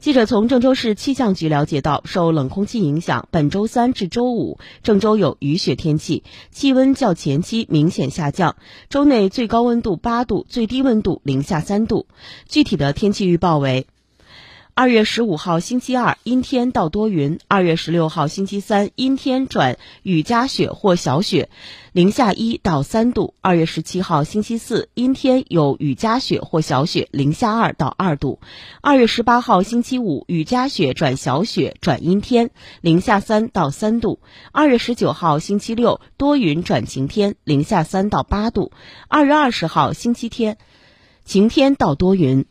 记者从郑州市气象局了解到，受冷空气影响，本周三至周五，郑州有雨雪天气，气温较前期明显下降。周内最高温度八度，最低温度零下三度。具体的天气预报为。二月十五号星期二阴天到多云，二月十六号星期三阴天转雨夹雪或小雪，零下一到三度。二月十七号星期四阴天有雨夹雪或小雪，零下二到二度。二月十八号星期五雨夹雪转小雪转阴天，零下三到三度。二月十九号星期六多云转晴天，零下三到八度。二月二十号星期天晴天到多云。